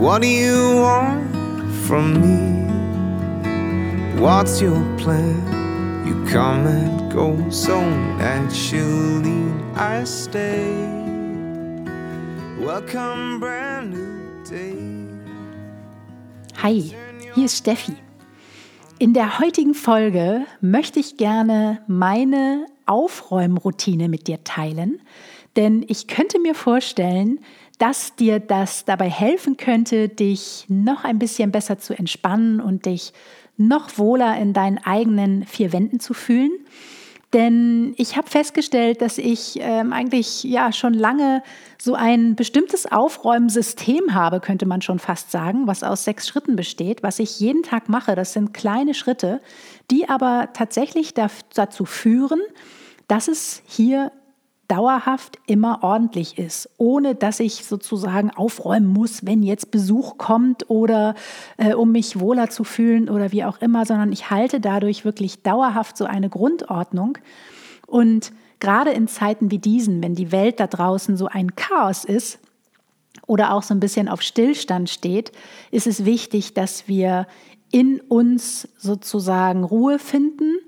What do you want from me? What's your plan? You come and go so naturally. I stay. Welcome, brand new day. Hi, hier ist Steffi. In der heutigen Folge möchte ich gerne meine Aufräumroutine mit dir teilen, denn ich könnte mir vorstellen, dass dir das dabei helfen könnte, dich noch ein bisschen besser zu entspannen und dich noch wohler in deinen eigenen vier Wänden zu fühlen. Denn ich habe festgestellt, dass ich ähm, eigentlich ja schon lange so ein bestimmtes Aufräumsystem habe, könnte man schon fast sagen, was aus sechs Schritten besteht, was ich jeden Tag mache. Das sind kleine Schritte, die aber tatsächlich dazu führen, dass es hier dauerhaft immer ordentlich ist, ohne dass ich sozusagen aufräumen muss, wenn jetzt Besuch kommt oder äh, um mich wohler zu fühlen oder wie auch immer, sondern ich halte dadurch wirklich dauerhaft so eine Grundordnung. Und gerade in Zeiten wie diesen, wenn die Welt da draußen so ein Chaos ist oder auch so ein bisschen auf Stillstand steht, ist es wichtig, dass wir in uns sozusagen Ruhe finden.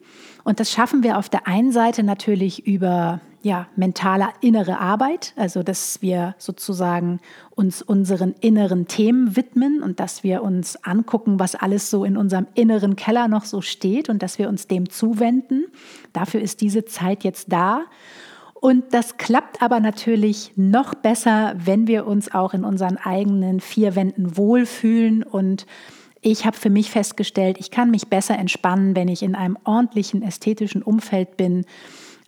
Und das schaffen wir auf der einen Seite natürlich über ja, mentale innere Arbeit, also dass wir sozusagen uns unseren inneren Themen widmen und dass wir uns angucken, was alles so in unserem inneren Keller noch so steht und dass wir uns dem zuwenden. Dafür ist diese Zeit jetzt da. Und das klappt aber natürlich noch besser, wenn wir uns auch in unseren eigenen vier Wänden wohlfühlen und ich habe für mich festgestellt, ich kann mich besser entspannen, wenn ich in einem ordentlichen ästhetischen Umfeld bin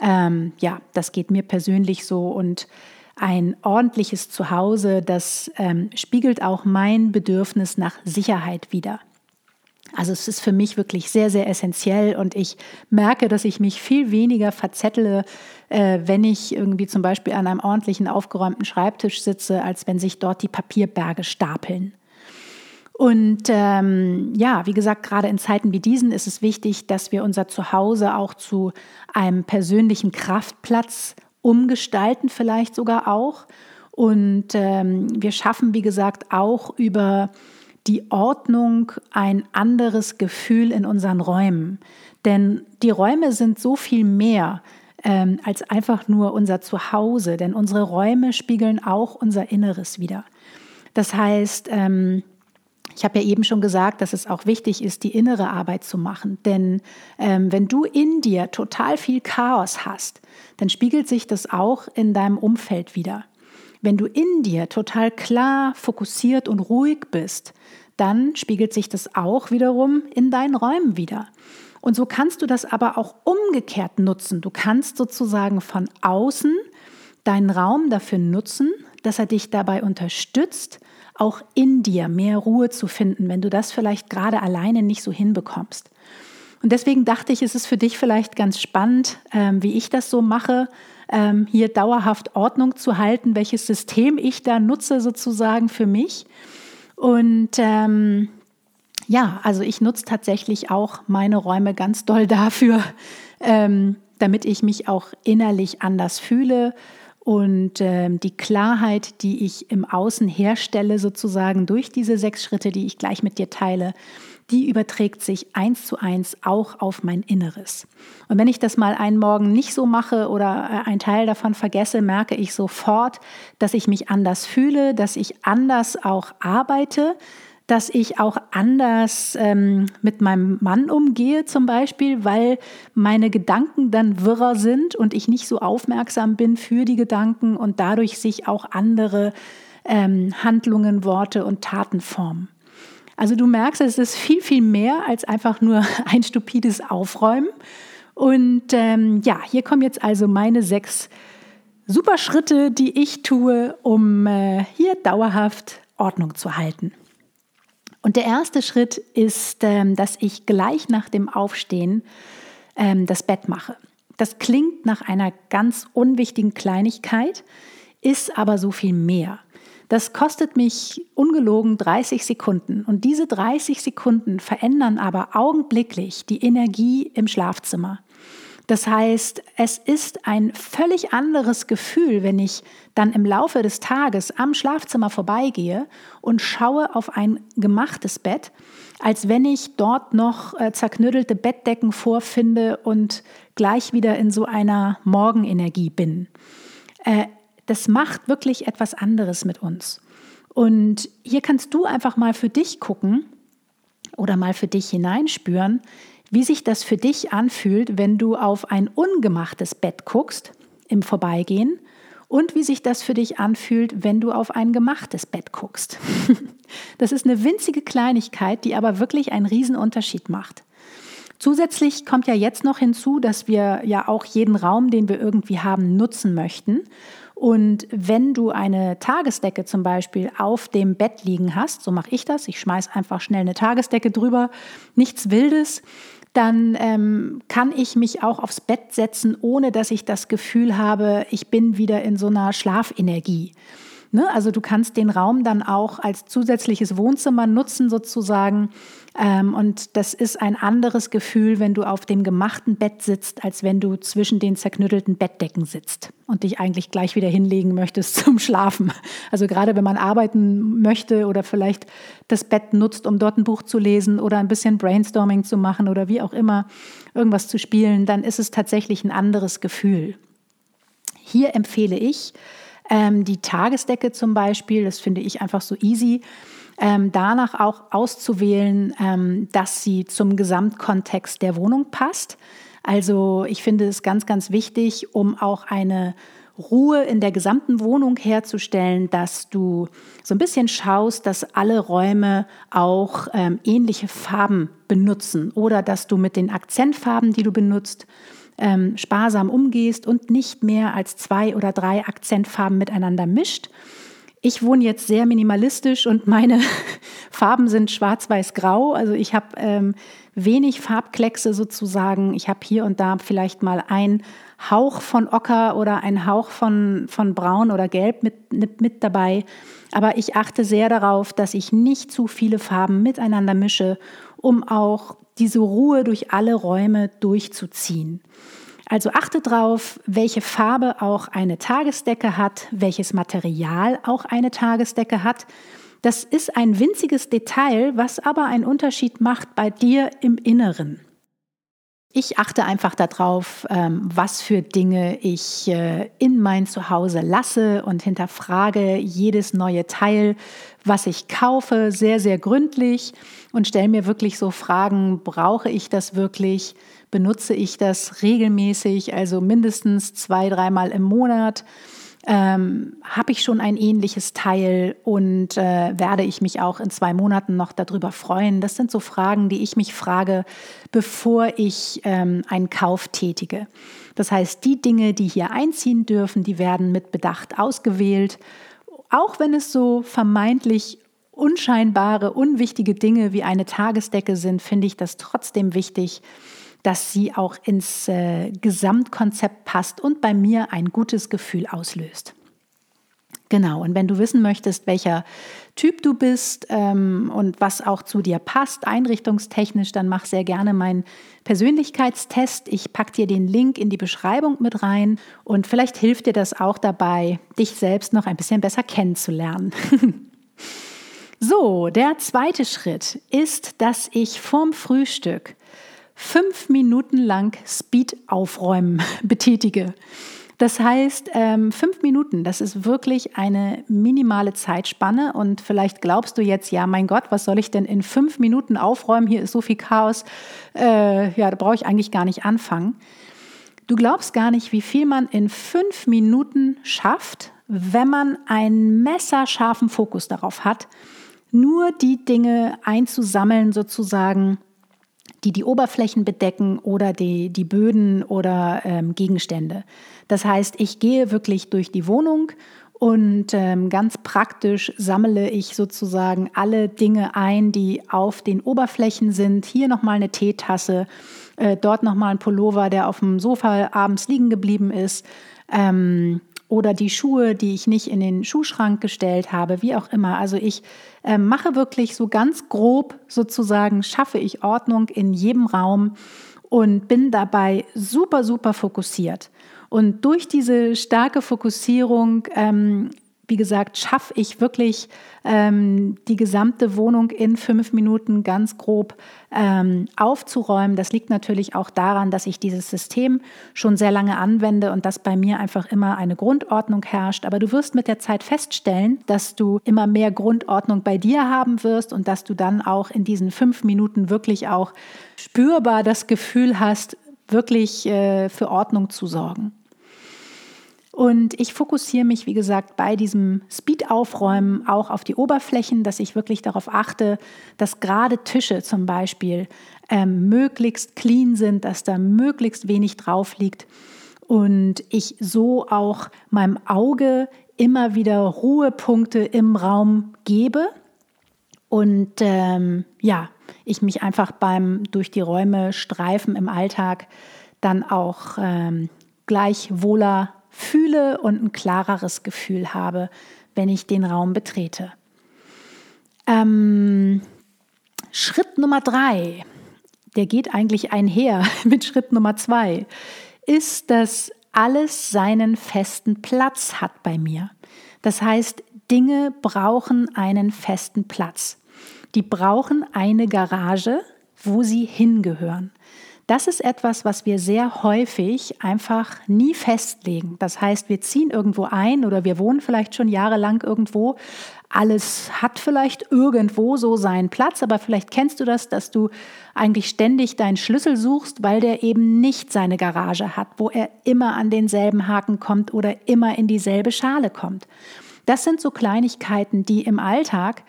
ähm, ja, das geht mir persönlich so und ein ordentliches Zuhause, das ähm, spiegelt auch mein Bedürfnis nach Sicherheit wider. Also es ist für mich wirklich sehr, sehr essentiell und ich merke, dass ich mich viel weniger verzettle, äh, wenn ich irgendwie zum Beispiel an einem ordentlichen, aufgeräumten Schreibtisch sitze, als wenn sich dort die Papierberge stapeln. Und ähm, ja, wie gesagt, gerade in Zeiten wie diesen ist es wichtig, dass wir unser Zuhause auch zu einem persönlichen Kraftplatz umgestalten, vielleicht sogar auch. Und ähm, wir schaffen, wie gesagt, auch über die Ordnung ein anderes Gefühl in unseren Räumen. Denn die Räume sind so viel mehr ähm, als einfach nur unser Zuhause, denn unsere Räume spiegeln auch unser Inneres wider. Das heißt, ähm, ich habe ja eben schon gesagt, dass es auch wichtig ist, die innere Arbeit zu machen. Denn ähm, wenn du in dir total viel Chaos hast, dann spiegelt sich das auch in deinem Umfeld wieder. Wenn du in dir total klar, fokussiert und ruhig bist, dann spiegelt sich das auch wiederum in deinen Räumen wieder. Und so kannst du das aber auch umgekehrt nutzen. Du kannst sozusagen von außen deinen Raum dafür nutzen, dass er dich dabei unterstützt, auch in dir mehr Ruhe zu finden, wenn du das vielleicht gerade alleine nicht so hinbekommst. Und deswegen dachte ich, es ist für dich vielleicht ganz spannend, ähm, wie ich das so mache, ähm, hier dauerhaft Ordnung zu halten, welches System ich da nutze sozusagen für mich. Und ähm, ja, also ich nutze tatsächlich auch meine Räume ganz doll dafür, ähm, damit ich mich auch innerlich anders fühle und äh, die Klarheit, die ich im Außen herstelle, sozusagen durch diese sechs Schritte, die ich gleich mit dir teile, die überträgt sich eins zu eins auch auf mein Inneres. Und wenn ich das mal einen Morgen nicht so mache oder äh, einen Teil davon vergesse, merke ich sofort, dass ich mich anders fühle, dass ich anders auch arbeite, dass ich auch anders ähm, mit meinem Mann umgehe zum Beispiel, weil meine Gedanken dann wirrer sind und ich nicht so aufmerksam bin für die Gedanken und dadurch sich auch andere ähm, Handlungen, Worte und Taten formen. Also du merkst, es ist viel, viel mehr als einfach nur ein stupides Aufräumen. Und ähm, ja, hier kommen jetzt also meine sechs super Schritte, die ich tue, um äh, hier dauerhaft Ordnung zu halten. Und der erste Schritt ist, ähm, dass ich gleich nach dem Aufstehen ähm, das Bett mache. Das klingt nach einer ganz unwichtigen Kleinigkeit, ist aber so viel mehr. Das kostet mich ungelogen 30 Sekunden. Und diese 30 Sekunden verändern aber augenblicklich die Energie im Schlafzimmer. Das heißt, es ist ein völlig anderes Gefühl, wenn ich dann im Laufe des Tages am Schlafzimmer vorbeigehe und schaue auf ein gemachtes Bett, als wenn ich dort noch äh, Bettdecken vorfinde und gleich wieder in so einer Morgenenergie bin. Äh, das macht wirklich etwas anderes mit uns. Und hier kannst du einfach mal für dich gucken oder mal für dich hineinspüren, wie sich das für dich anfühlt, wenn du auf ein ungemachtes Bett guckst im Vorbeigehen und wie sich das für dich anfühlt, wenn du auf ein gemachtes Bett guckst. das ist eine winzige Kleinigkeit, die aber wirklich einen Riesenunterschied macht. Zusätzlich kommt ja jetzt noch hinzu, dass wir ja auch jeden Raum, den wir irgendwie haben, nutzen möchten. Und wenn du eine Tagesdecke zum Beispiel auf dem Bett liegen hast, so mache ich das, ich schmeiße einfach schnell eine Tagesdecke drüber, nichts Wildes, dann ähm, kann ich mich auch aufs Bett setzen, ohne dass ich das Gefühl habe, ich bin wieder in so einer Schlafenergie. Ne? Also du kannst den Raum dann auch als zusätzliches Wohnzimmer nutzen sozusagen. Ähm, und das ist ein anderes Gefühl, wenn du auf dem gemachten Bett sitzt, als wenn du zwischen den zerknüttelten Bettdecken sitzt und dich eigentlich gleich wieder hinlegen möchtest zum Schlafen. Also gerade wenn man arbeiten möchte oder vielleicht das Bett nutzt, um dort ein Buch zu lesen oder ein bisschen Brainstorming zu machen oder wie auch immer irgendwas zu spielen, dann ist es tatsächlich ein anderes Gefühl. Hier empfehle ich, ähm, die Tagesdecke zum Beispiel, das finde ich einfach so easy. Ähm, danach auch auszuwählen, ähm, dass sie zum Gesamtkontext der Wohnung passt. Also ich finde es ganz, ganz wichtig, um auch eine Ruhe in der gesamten Wohnung herzustellen, dass du so ein bisschen schaust, dass alle Räume auch ähm, ähnliche Farben benutzen oder dass du mit den Akzentfarben, die du benutzt, ähm, sparsam umgehst und nicht mehr als zwei oder drei Akzentfarben miteinander mischt. Ich wohne jetzt sehr minimalistisch und meine Farben sind schwarz-weiß-grau. Also ich habe ähm, wenig Farbkleckse sozusagen. Ich habe hier und da vielleicht mal ein Hauch von Ocker oder ein Hauch von, von Braun oder Gelb mit, mit, mit dabei. Aber ich achte sehr darauf, dass ich nicht zu viele Farben miteinander mische, um auch diese Ruhe durch alle Räume durchzuziehen. Also achte darauf, welche Farbe auch eine Tagesdecke hat, welches Material auch eine Tagesdecke hat. Das ist ein winziges Detail, was aber einen Unterschied macht bei dir im Inneren. Ich achte einfach darauf, ähm, was für Dinge ich äh, in mein Zuhause lasse und hinterfrage jedes neue Teil, was ich kaufe, sehr, sehr gründlich und stelle mir wirklich so Fragen, brauche ich das wirklich? Benutze ich das regelmäßig, also mindestens zwei, dreimal im Monat? ähm, habe ich schon ein ähnliches Teil und äh, werde ich mich auch in zwei Monaten noch darüber freuen? Das sind so Fragen, die ich mich frage, bevor ich ähm, einen Kauf tätige. Das heißt, die Dinge, die hier einziehen dürfen, die werden mit Bedacht ausgewählt, auch wenn es so vermeintlich unscheinbare, unwichtige Dinge wie eine Tagesdecke sind, finde ich das trotzdem wichtig, dass sie auch ins äh, Gesamtkonzept passt und bei mir ein gutes Gefühl auslöst. Genau, und wenn du wissen möchtest, welcher Typ du bist ähm, und was auch zu dir passt, einrichtungstechnisch, dann mach sehr gerne meinen Persönlichkeitstest. Ich packe dir den Link in die Beschreibung mit rein und vielleicht hilft dir das auch dabei, dich selbst noch ein bisschen besser kennenzulernen. so, der zweite Schritt ist, dass ich vorm Frühstück fünf Minuten lang Speed aufräumen betätige. Das heißt, ähm, fünf Minuten, das ist wirklich eine minimale Zeitspanne. Und vielleicht glaubst du jetzt, ja, mein Gott, was soll ich denn in fünf Minuten aufräumen? Hier ist so viel Chaos. Äh, ja, da brauche ich eigentlich gar nicht anfangen. Du glaubst gar nicht, wie viel man in fünf Minuten schafft, wenn man einen messerscharfen Fokus darauf hat, nur die Dinge einzusammeln, sozusagen, die die Oberflächen bedecken oder die, die Böden oder ähm, Gegenstände. Das heißt, ich gehe wirklich durch die Wohnung und ähm, ganz praktisch sammle ich sozusagen alle Dinge ein, die auf den Oberflächen sind. Hier nochmal eine Teetasse, äh, dort nochmal ein Pullover, der auf dem Sofa abends liegen geblieben ist. Ähm, oder die Schuhe, die ich nicht in den Schuhschrank gestellt habe, wie auch immer. Also ich äh, mache wirklich so ganz grob sozusagen, schaffe ich Ordnung in jedem Raum und bin dabei super, super fokussiert. Und durch diese starke Fokussierung ähm, wie gesagt, schaffe ich wirklich ähm, die gesamte Wohnung in fünf Minuten ganz grob ähm, aufzuräumen. Das liegt natürlich auch daran, dass ich dieses System schon sehr lange anwende und dass bei mir einfach immer eine Grundordnung herrscht. Aber du wirst mit der Zeit feststellen, dass du immer mehr Grundordnung bei dir haben wirst und dass du dann auch in diesen fünf Minuten wirklich auch spürbar das Gefühl hast, wirklich äh, für Ordnung zu sorgen. Und ich fokussiere mich, wie gesagt, bei diesem Speed-Aufräumen auch auf die Oberflächen, dass ich wirklich darauf achte, dass gerade Tische zum Beispiel ähm, möglichst clean sind, dass da möglichst wenig drauf liegt und ich so auch meinem Auge immer wieder Ruhepunkte im Raum gebe. Und ähm, ja, ich mich einfach beim durch die Räume streifen im Alltag dann auch ähm, gleich wohler fühle und ein klareres Gefühl habe, wenn ich den Raum betrete. Ähm, Schritt Nummer drei, der geht eigentlich einher mit Schritt Nummer zwei, ist, dass alles seinen festen Platz hat bei mir. Das heißt, Dinge brauchen einen festen Platz. Die brauchen eine Garage, wo sie hingehören. Das ist etwas, was wir sehr häufig einfach nie festlegen. Das heißt, wir ziehen irgendwo ein oder wir wohnen vielleicht schon jahrelang irgendwo. Alles hat vielleicht irgendwo so seinen Platz, aber vielleicht kennst du das, dass du eigentlich ständig deinen Schlüssel suchst, weil der eben nicht seine Garage hat, wo er immer an denselben Haken kommt oder immer in dieselbe Schale kommt. Das sind so Kleinigkeiten, die im Alltag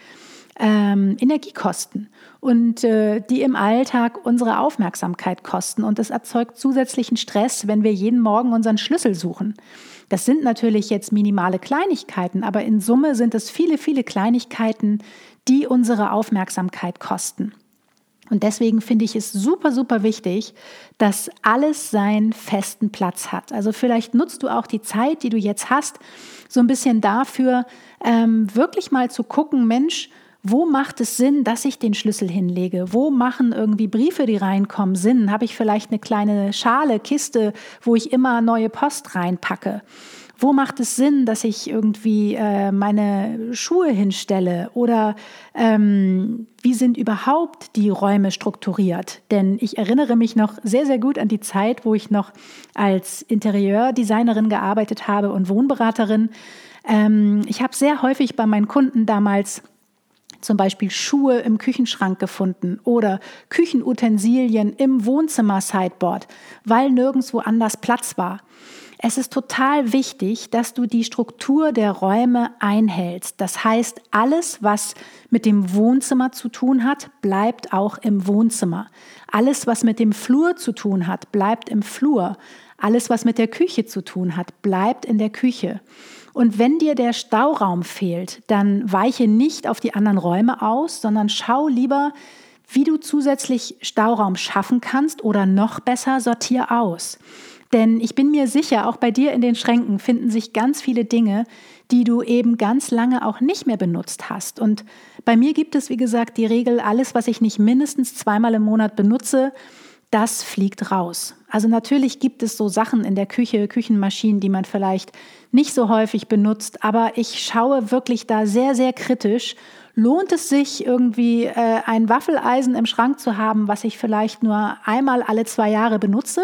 ähm, Energie kosten und äh, die im Alltag unsere Aufmerksamkeit kosten. Und das erzeugt zusätzlichen Stress, wenn wir jeden Morgen unseren Schlüssel suchen. Das sind natürlich jetzt minimale Kleinigkeiten, aber in Summe sind es viele, viele Kleinigkeiten, die unsere Aufmerksamkeit kosten. Und deswegen finde ich es super, super wichtig, dass alles seinen festen Platz hat. Also vielleicht nutzt du auch die Zeit, die du jetzt hast, so ein bisschen dafür, ähm, wirklich mal zu gucken, Mensch, wo macht es Sinn, dass ich den Schlüssel hinlege? Wo machen irgendwie Briefe, die reinkommen, Sinn? Habe ich vielleicht eine kleine Schale, Kiste, wo ich immer neue Post reinpacke? Wo macht es Sinn, dass ich irgendwie äh, meine Schuhe hinstelle? Oder ähm, wie sind überhaupt die Räume strukturiert? Denn ich erinnere mich noch sehr, sehr gut an die Zeit, wo ich noch als Interieurdesignerin gearbeitet habe und Wohnberaterin. Ähm, ich habe sehr häufig bei meinen Kunden damals zum Beispiel Schuhe im Küchenschrank gefunden oder Küchenutensilien im Wohnzimmer-Sideboard, weil nirgendwo anders Platz war. Es ist total wichtig, dass du die Struktur der Räume einhältst. Das heißt, alles, was mit dem Wohnzimmer zu tun hat, bleibt auch im Wohnzimmer. Alles, was mit dem Flur zu tun hat, bleibt im Flur. Alles, was mit der Küche zu tun hat, bleibt in der Küche. Und wenn dir der Stauraum fehlt, dann weiche nicht auf die anderen Räume aus, sondern schau lieber, wie du zusätzlich Stauraum schaffen kannst oder noch besser sortier aus. Denn ich bin mir sicher, auch bei dir in den Schränken finden sich ganz viele Dinge, die du eben ganz lange auch nicht mehr benutzt hast. Und bei mir gibt es, wie gesagt, die Regel, alles, was ich nicht mindestens zweimal im Monat benutze, das fliegt raus. Also natürlich gibt es so Sachen in der Küche, Küchenmaschinen, die man vielleicht nicht so häufig benutzt, aber ich schaue wirklich da sehr, sehr kritisch. Lohnt es sich irgendwie äh, ein Waffeleisen im Schrank zu haben, was ich vielleicht nur einmal alle zwei Jahre benutze?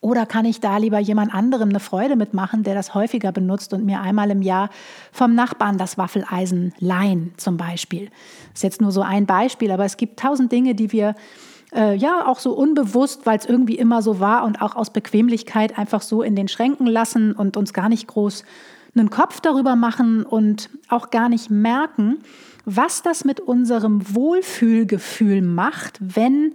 Oder kann ich da lieber jemand anderem eine Freude mitmachen, der das häufiger benutzt und mir einmal im Jahr vom Nachbarn das Waffeleisen leihen zum Beispiel? Das ist jetzt nur so ein Beispiel, aber es gibt tausend Dinge, die wir äh, ja auch so unbewusst, weil es irgendwie immer so war und auch aus Bequemlichkeit einfach so in den Schränken lassen und uns gar nicht groß einen Kopf darüber machen und auch gar nicht merken, was das mit unserem Wohlfühlgefühl macht, wenn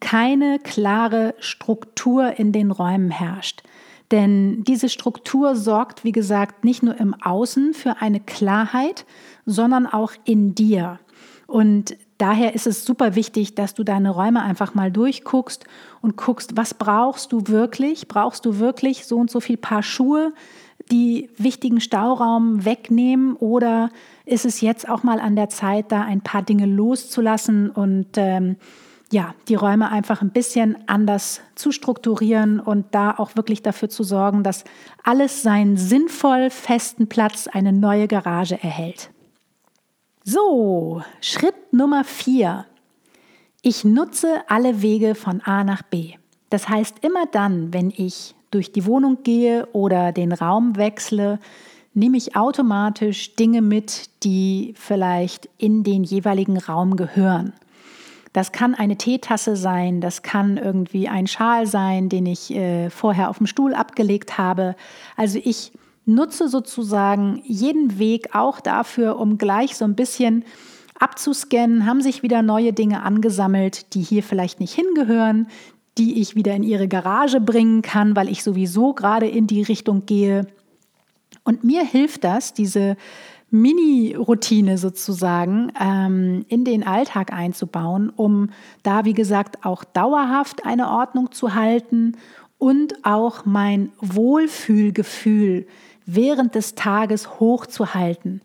keine klare Struktur in den Räumen herrscht. Denn diese Struktur sorgt, wie gesagt, nicht nur im Außen für eine Klarheit, sondern auch in dir. Und daher ist es super wichtig, dass du deine Räume einfach mal durchguckst und guckst, was brauchst du wirklich? Brauchst du wirklich so und so viel Paar Schuhe, die wichtigen Stauraum wegnehmen oder ist es jetzt auch mal an der Zeit, da ein paar Dinge loszulassen und ähm, ja, die Räume einfach ein bisschen anders zu strukturieren und da auch wirklich dafür zu sorgen, dass alles seinen sinnvoll festen Platz, eine neue Garage erhält. So, Schritt Nummer vier. Ich nutze alle Wege von A nach B. Das heißt, immer dann, wenn ich durch die Wohnung gehe oder den Raum wechsle, nehme ich automatisch Dinge mit, die vielleicht in den jeweiligen Raum gehören. Das kann eine Teetasse sein, das kann irgendwie ein Schal sein, den ich äh, vorher auf dem Stuhl abgelegt habe. Also ich nutze sozusagen jeden Weg auch dafür, um gleich so ein bisschen abzuscannen, haben sich wieder neue Dinge angesammelt, die hier vielleicht nicht hingehören, die ich wieder in ihre Garage bringen kann, weil ich sowieso gerade in die Richtung gehe. Und mir hilft das, diese Mini-Routine sozusagen ähm, in den Alltag einzubauen, um da, wie gesagt, auch dauerhaft eine Ordnung zu halten und auch mein Wohlfühlgefühl während des Tages hochzuhalten.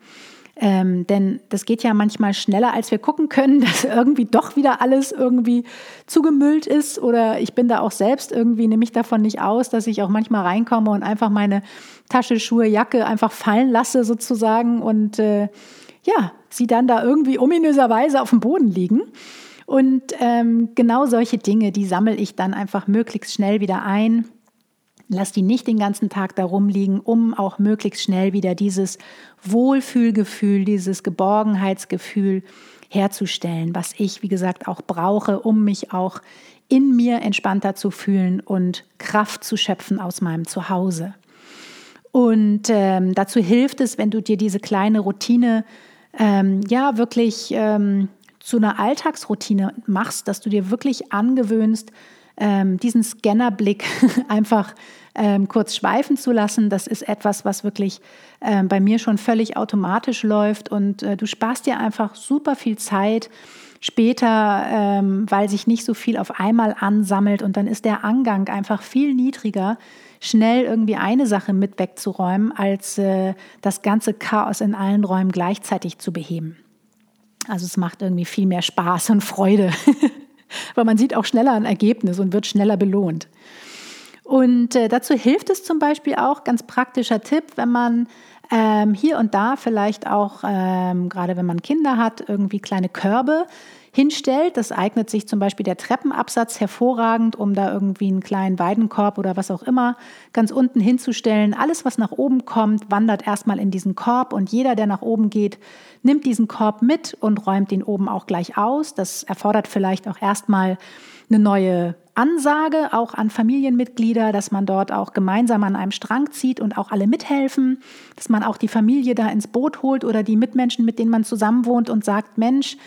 Ähm, denn das geht ja manchmal schneller, als wir gucken können, dass irgendwie doch wieder alles irgendwie zugemüllt ist. Oder ich bin da auch selbst irgendwie, nehme ich davon nicht aus, dass ich auch manchmal reinkomme und einfach meine Tasche, Schuhe, Jacke einfach fallen lasse sozusagen und äh, ja, sie dann da irgendwie ominöserweise auf dem Boden liegen. Und ähm, genau solche Dinge, die sammle ich dann einfach möglichst schnell wieder ein Lass die nicht den ganzen Tag da rumliegen, um auch möglichst schnell wieder dieses Wohlfühlgefühl, dieses Geborgenheitsgefühl herzustellen, was ich, wie gesagt, auch brauche, um mich auch in mir entspannter zu fühlen und Kraft zu schöpfen aus meinem Zuhause. Und ähm, dazu hilft es, wenn du dir diese kleine Routine ähm, ja wirklich ähm, zu einer Alltagsroutine machst, dass du dir wirklich angewöhnst, ähm, diesen Scannerblick einfach ähm, kurz schweifen zu lassen. Das ist etwas, was wirklich ähm, bei mir schon völlig automatisch läuft und äh, du sparst dir einfach super viel Zeit später, ähm, weil sich nicht so viel auf einmal ansammelt und dann ist der Angang einfach viel niedriger, schnell irgendwie eine Sache mit wegzuräumen, als äh, das ganze Chaos in allen Räumen gleichzeitig zu beheben. Also es macht irgendwie viel mehr Spaß und Freude, weil man sieht auch schneller ein Ergebnis und wird schneller belohnt. Und äh, dazu hilft es zum Beispiel auch, ganz praktischer Tipp, wenn man ähm, hier und da vielleicht auch, ähm, gerade wenn man Kinder hat, irgendwie kleine Körbe hinstellt. Das eignet sich zum Beispiel der Treppenabsatz hervorragend, um da irgendwie einen kleinen Weidenkorb oder was auch immer ganz unten hinzustellen. Alles, was nach oben kommt, wandert erstmal in diesen Korb und jeder, der nach oben geht, nimmt diesen Korb mit und räumt den oben auch gleich aus. Das erfordert vielleicht auch erstmal eine neue Ansage auch an Familienmitglieder, dass man dort auch gemeinsam an einem Strang zieht und auch alle mithelfen, dass man auch die Familie da ins Boot holt oder die Mitmenschen, mit denen man zusammenwohnt und sagt, Mensch,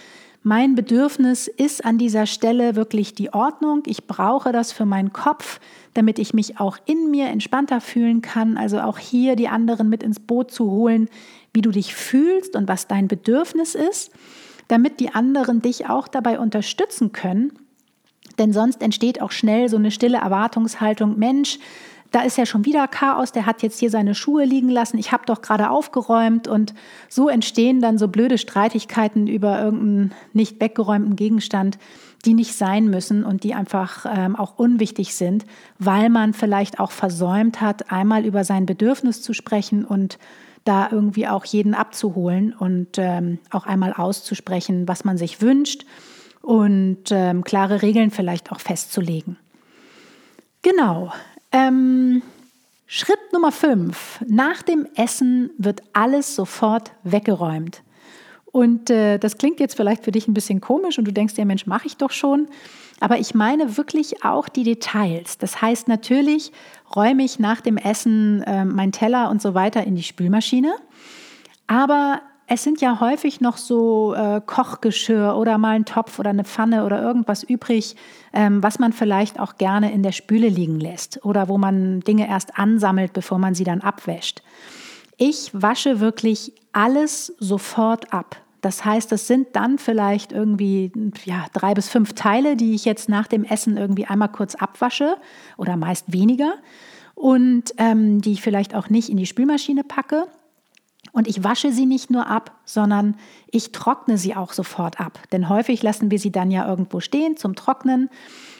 mein Bedürfnis ist an dieser Stelle wirklich die Ordnung. Ich brauche das für meinen Kopf, damit ich mich auch in mir entspannter fühlen kann. Also auch hier die anderen mit ins Boot zu holen, wie du dich fühlst und was dein Bedürfnis ist, damit die anderen dich auch dabei unterstützen können denn sonst entsteht auch schnell so eine stille Erwartungshaltung, Mensch, da ist ja schon wieder Chaos, der hat jetzt hier seine Schuhe liegen lassen, ich habe doch gerade aufgeräumt. Und so entstehen dann so blöde Streitigkeiten über irgendeinen nicht weggeräumten Gegenstand, die nicht sein müssen und die einfach ähm, auch unwichtig sind, weil man vielleicht auch versäumt hat, einmal über sein Bedürfnis zu sprechen und da irgendwie auch jeden abzuholen und ähm, auch einmal auszusprechen, was man sich wünscht und ähm, klare Regeln vielleicht auch festzulegen. Genau. Ähm, Schritt Nummer 5. Nach dem Essen wird alles sofort weggeräumt. Und äh, das klingt jetzt vielleicht für dich ein bisschen komisch und du denkst dir, Mensch, mache ich doch schon. Aber ich meine wirklich auch die Details. Das heißt, natürlich räume ich nach dem Essen äh, meinen Teller und so weiter in die Spülmaschine. Aber es sind ja häufig noch so äh, Kochgeschirr oder mal ein Topf oder eine Pfanne oder irgendwas übrig, ähm, was man vielleicht auch gerne in der Spüle liegen lässt oder wo man Dinge erst ansammelt, bevor man sie dann abwäscht. Ich wasche wirklich alles sofort ab. Das heißt, das sind dann vielleicht irgendwie ja, drei bis fünf Teile, die ich jetzt nach dem Essen irgendwie einmal kurz abwasche oder meist weniger und ähm, die ich vielleicht auch nicht in die Spülmaschine packe. Und ich wasche sie nicht nur ab, sondern ich trockne sie auch sofort ab. Denn häufig lassen wir sie dann ja irgendwo stehen zum Trocknen.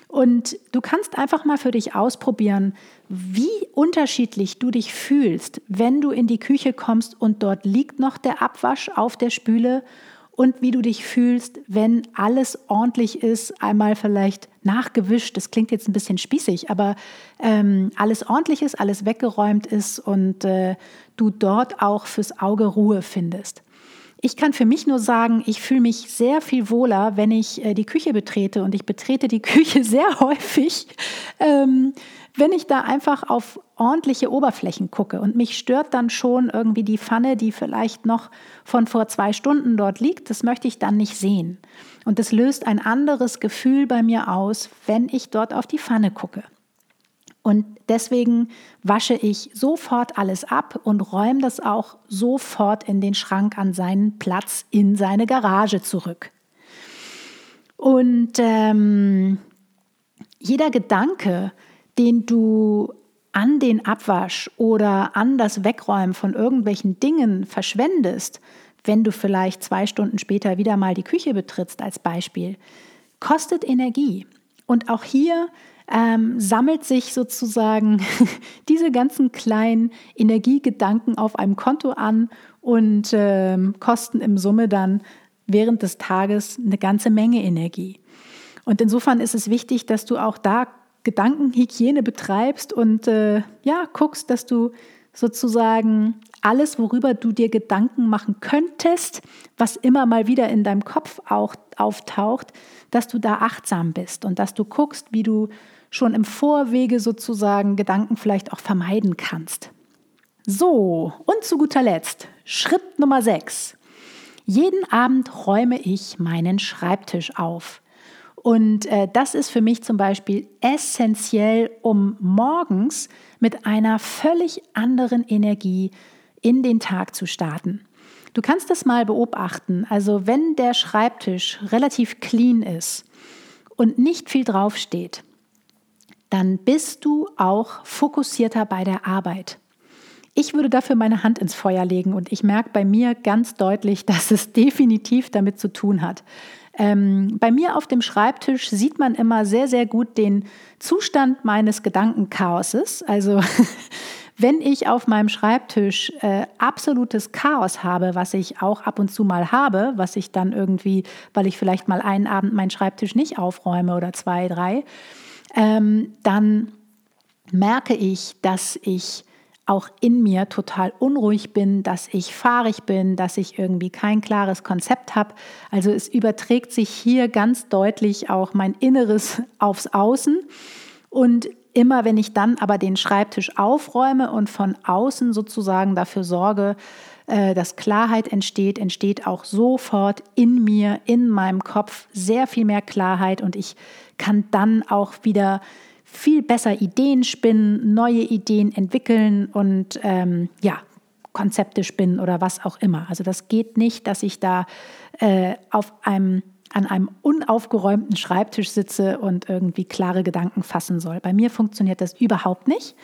Und du kannst einfach mal für dich ausprobieren, wie unterschiedlich du dich fühlst, wenn du in die Küche kommst und dort liegt noch der Abwasch auf der Spüle und wie du dich fühlst, wenn alles ordentlich ist, einmal vielleicht nachgewischt. Das klingt jetzt ein bisschen spießig, aber ähm, alles ordentlich ist, alles weggeräumt ist und äh, du dort auch fürs Auge Ruhe findest. Ich kann für mich nur sagen, ich fühle mich sehr viel wohler, wenn ich äh, die Küche betrete und ich betrete die Küche sehr häufig. Ähm, wenn ich da einfach auf ordentliche Oberflächen gucke und mich stört dann schon irgendwie die Pfanne, die vielleicht noch von vor zwei Stunden dort liegt, das möchte ich dann nicht sehen. Und das löst ein anderes Gefühl bei mir aus, wenn ich dort auf die Pfanne gucke. Und deswegen wasche ich sofort alles ab und räume das auch sofort in den Schrank an seinen Platz in seine Garage zurück. Und ähm, jeder Gedanke, den du an den Abwasch oder an das Wegräumen von irgendwelchen Dingen verschwendest, wenn du vielleicht zwei Stunden später wieder mal die Küche betrittst als Beispiel, kostet Energie. Und auch hier ähm, sammelt sich sozusagen diese ganzen kleinen Energiegedanken auf einem Konto an und ähm, kosten im Summe dann während des Tages eine ganze Menge Energie. Und insofern ist es wichtig, dass du auch da Gedankenhygiene betreibst und äh, ja, guckst, dass du sozusagen alles, worüber du dir Gedanken machen könntest, was immer mal wieder in deinem Kopf auch auftaucht, dass du da achtsam bist und dass du guckst, wie du schon im Vorwege sozusagen Gedanken vielleicht auch vermeiden kannst. So, und zu guter Letzt, Schritt Nummer 6. Jeden Abend räume ich meinen Schreibtisch auf. Und äh, das ist für mich zum Beispiel essentiell, um morgens mit einer völlig anderen Energie in den Tag zu starten. Du kannst das mal beobachten. Also wenn der Schreibtisch relativ clean ist und nicht viel draufsteht, dann bist du auch fokussierter bei der Arbeit. Ich würde dafür meine Hand ins Feuer legen und ich merke bei mir ganz deutlich, dass es definitiv damit zu tun hat. Ähm, bei mir auf dem Schreibtisch sieht man immer sehr, sehr gut den Zustand meines Gedankenchaoses. Also wenn ich auf meinem Schreibtisch äh, absolutes Chaos habe, was ich auch ab und zu mal habe, was ich dann irgendwie, weil ich vielleicht mal einen Abend meinen Schreibtisch nicht aufräume oder zwei, drei, ähm, dann merke ich, dass ich auch in mir total unruhig bin, dass ich fahrig bin, dass ich irgendwie kein klares Konzept habe. Also es überträgt sich hier ganz deutlich auch mein Inneres aufs Außen. Und immer wenn ich dann aber den Schreibtisch aufräume und von außen sozusagen dafür sorge, äh, dass Klarheit entsteht, entsteht auch sofort in mir, in meinem Kopf sehr viel mehr Klarheit und ich kann dann auch wieder viel besser Ideen spinnen, neue Ideen entwickeln und ähm, ja, Konzepte spinnen oder was auch immer. Also das geht nicht, dass ich da äh, auf einem an einem unaufgeräumten Schreibtisch sitze und irgendwie klare Gedanken fassen soll. Bei mir funktioniert das überhaupt nicht.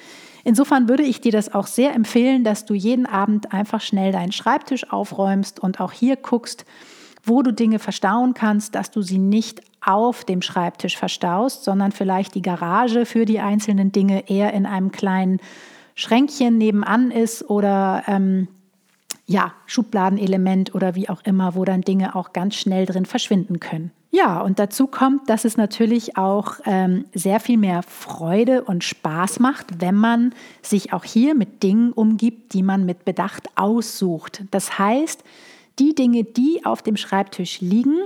Insofern würde ich dir das auch sehr empfehlen, dass du jeden Abend einfach schnell deinen Schreibtisch aufräumst und auch hier guckst, wo du Dinge verstauen kannst, dass du sie nicht auf dem Schreibtisch verstaust, sondern vielleicht die Garage für die einzelnen Dinge eher in einem kleinen Schränkchen nebenan ist oder ähm, ja, Schubladenelement oder wie auch immer, wo dann Dinge auch ganz schnell drin verschwinden können. Ja, und dazu kommt, dass es natürlich auch ähm, sehr viel mehr Freude und Spaß macht, wenn man sich auch hier mit Dingen umgibt, die man mit Bedacht aussucht. Das heißt, die Dinge, die auf dem Schreibtisch liegen,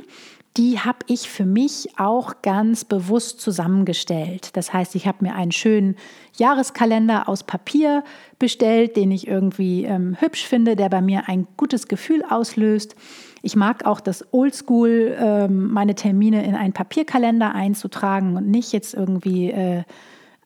die habe ich für mich auch ganz bewusst zusammengestellt. Das heißt, ich habe mir einen schönen Jahreskalender aus Papier bestellt, den ich irgendwie ähm, hübsch finde, der bei mir ein gutes Gefühl auslöst. Ich mag auch das Oldschool, ähm, meine Termine in einen Papierkalender einzutragen und nicht jetzt irgendwie äh,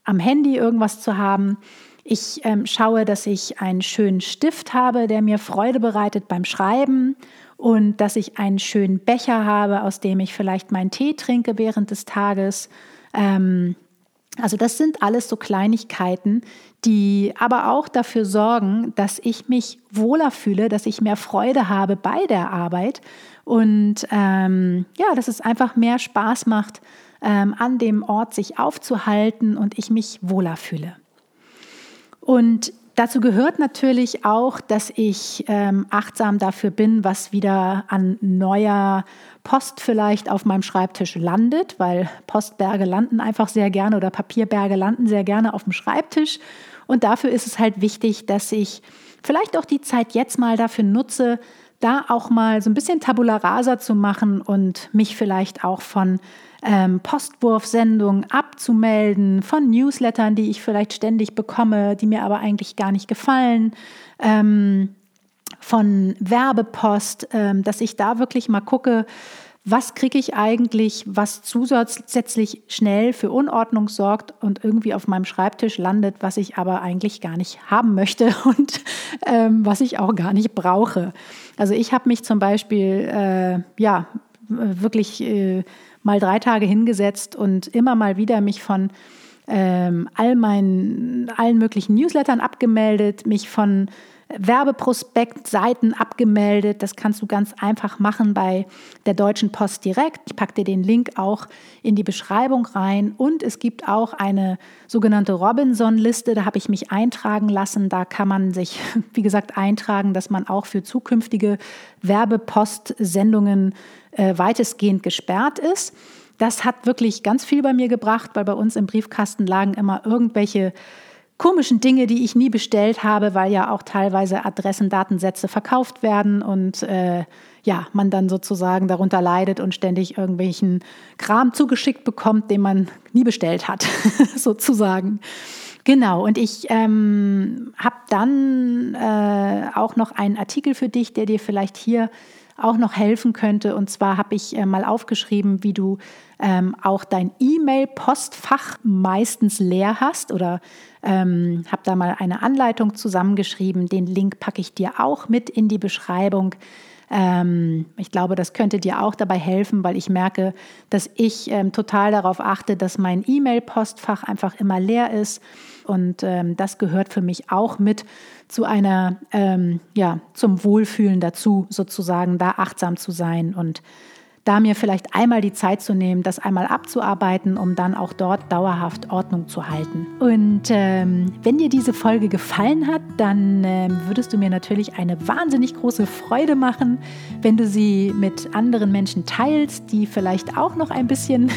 am Handy irgendwas zu haben. Ich ähm, schaue, dass ich einen schönen Stift habe, der mir Freude bereitet beim Schreiben und dass ich einen schönen Becher habe, aus dem ich vielleicht meinen Tee trinke während des Tages. Ähm, also das sind alles so Kleinigkeiten, die aber auch dafür sorgen, dass ich mich wohler fühle, dass ich mehr Freude habe bei der Arbeit und ähm, ja, dass es einfach mehr Spaß macht, ähm, an dem Ort sich aufzuhalten und ich mich wohler fühle. Und Dazu gehört natürlich auch, dass ich ähm, achtsam dafür bin, was wieder an neuer Post vielleicht auf meinem Schreibtisch landet, weil Postberge landen einfach sehr gerne oder Papierberge landen sehr gerne auf dem Schreibtisch. Und dafür ist es halt wichtig, dass ich vielleicht auch die Zeit jetzt mal dafür nutze, da auch mal so ein bisschen Tabula rasa zu machen und mich vielleicht auch von ähm, Postwurfsendungen abzumelden, von Newslettern, die ich vielleicht ständig bekomme, die mir aber eigentlich gar nicht gefallen, ähm, von Werbepost, ähm, dass ich da wirklich mal gucke, was kriege ich eigentlich, was zusätzlich schnell für Unordnung sorgt und irgendwie auf meinem Schreibtisch landet, was ich aber eigentlich gar nicht haben möchte und ähm, was ich auch gar nicht brauche. Also ich habe mich zum Beispiel, äh, ja, wirklich äh, mal drei Tage hingesetzt und immer mal wieder mich von ähm, all meinen, allen möglichen Newslettern abgemeldet, mich von Werbeprospektseiten abgemeldet. Das kannst du ganz einfach machen bei der Deutschen Post direkt. Ich packe dir den Link auch in die Beschreibung rein. Und es gibt auch eine sogenannte Robinson-Liste. Da habe ich mich eintragen lassen. Da kann man sich, wie gesagt, eintragen, dass man auch für zukünftige Werbepost-Sendungen äh, weitestgehend gesperrt ist. Das hat wirklich ganz viel bei mir gebracht, weil bei uns im Briefkasten lagen immer irgendwelche komischen Dinge, die ich nie bestellt habe, weil ja auch teilweise Adressendatensätze verkauft werden und äh, ja, man dann sozusagen darunter leidet und ständig irgendwelchen Kram zugeschickt bekommt, den man nie bestellt hat, sozusagen. Genau, und ich ähm, habe dann äh, auch noch einen Artikel für dich, der dir vielleicht hier auch noch helfen könnte. Und zwar habe ich äh, mal aufgeschrieben, wie du ähm, auch dein E-Mail-Postfach meistens leer hast oder ähm, habe da mal eine Anleitung zusammengeschrieben. Den Link packe ich dir auch mit in die Beschreibung. Ähm, ich glaube, das könnte dir auch dabei helfen, weil ich merke, dass ich ähm, total darauf achte, dass mein E-Mail-Postfach einfach immer leer ist. Und ähm, das gehört für mich auch mit zu einer, ähm, ja, zum Wohlfühlen dazu, sozusagen da achtsam zu sein und da mir vielleicht einmal die Zeit zu nehmen, das einmal abzuarbeiten, um dann auch dort dauerhaft Ordnung zu halten. Und ähm, wenn dir diese Folge gefallen hat, dann ähm, würdest du mir natürlich eine wahnsinnig große Freude machen, wenn du sie mit anderen Menschen teilst, die vielleicht auch noch ein bisschen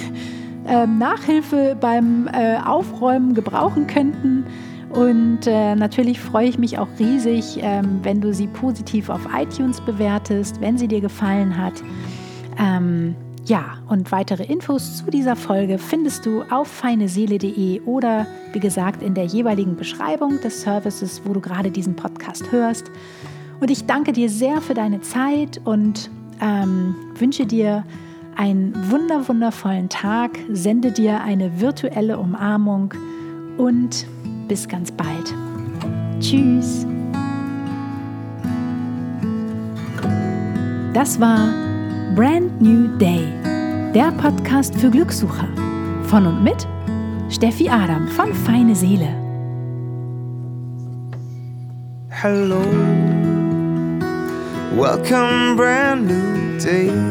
ähm, Nachhilfe beim äh, Aufräumen gebrauchen könnten. Und äh, natürlich freue ich mich auch riesig, ähm, wenn du sie positiv auf iTunes bewertest, wenn sie dir gefallen hat. Ähm, ja, und weitere Infos zu dieser Folge findest du auf feineseele.de oder wie gesagt in der jeweiligen Beschreibung des Services, wo du gerade diesen Podcast hörst. Und ich danke dir sehr für deine Zeit und ähm, wünsche dir einen wunder wundervollen Tag, sende dir eine virtuelle Umarmung und bis ganz bald. Tschüss. Das war Brand New Day, der Podcast für Glückssucher. Von und mit Steffi Adam von Feine Seele. Hello, welcome, brand new day.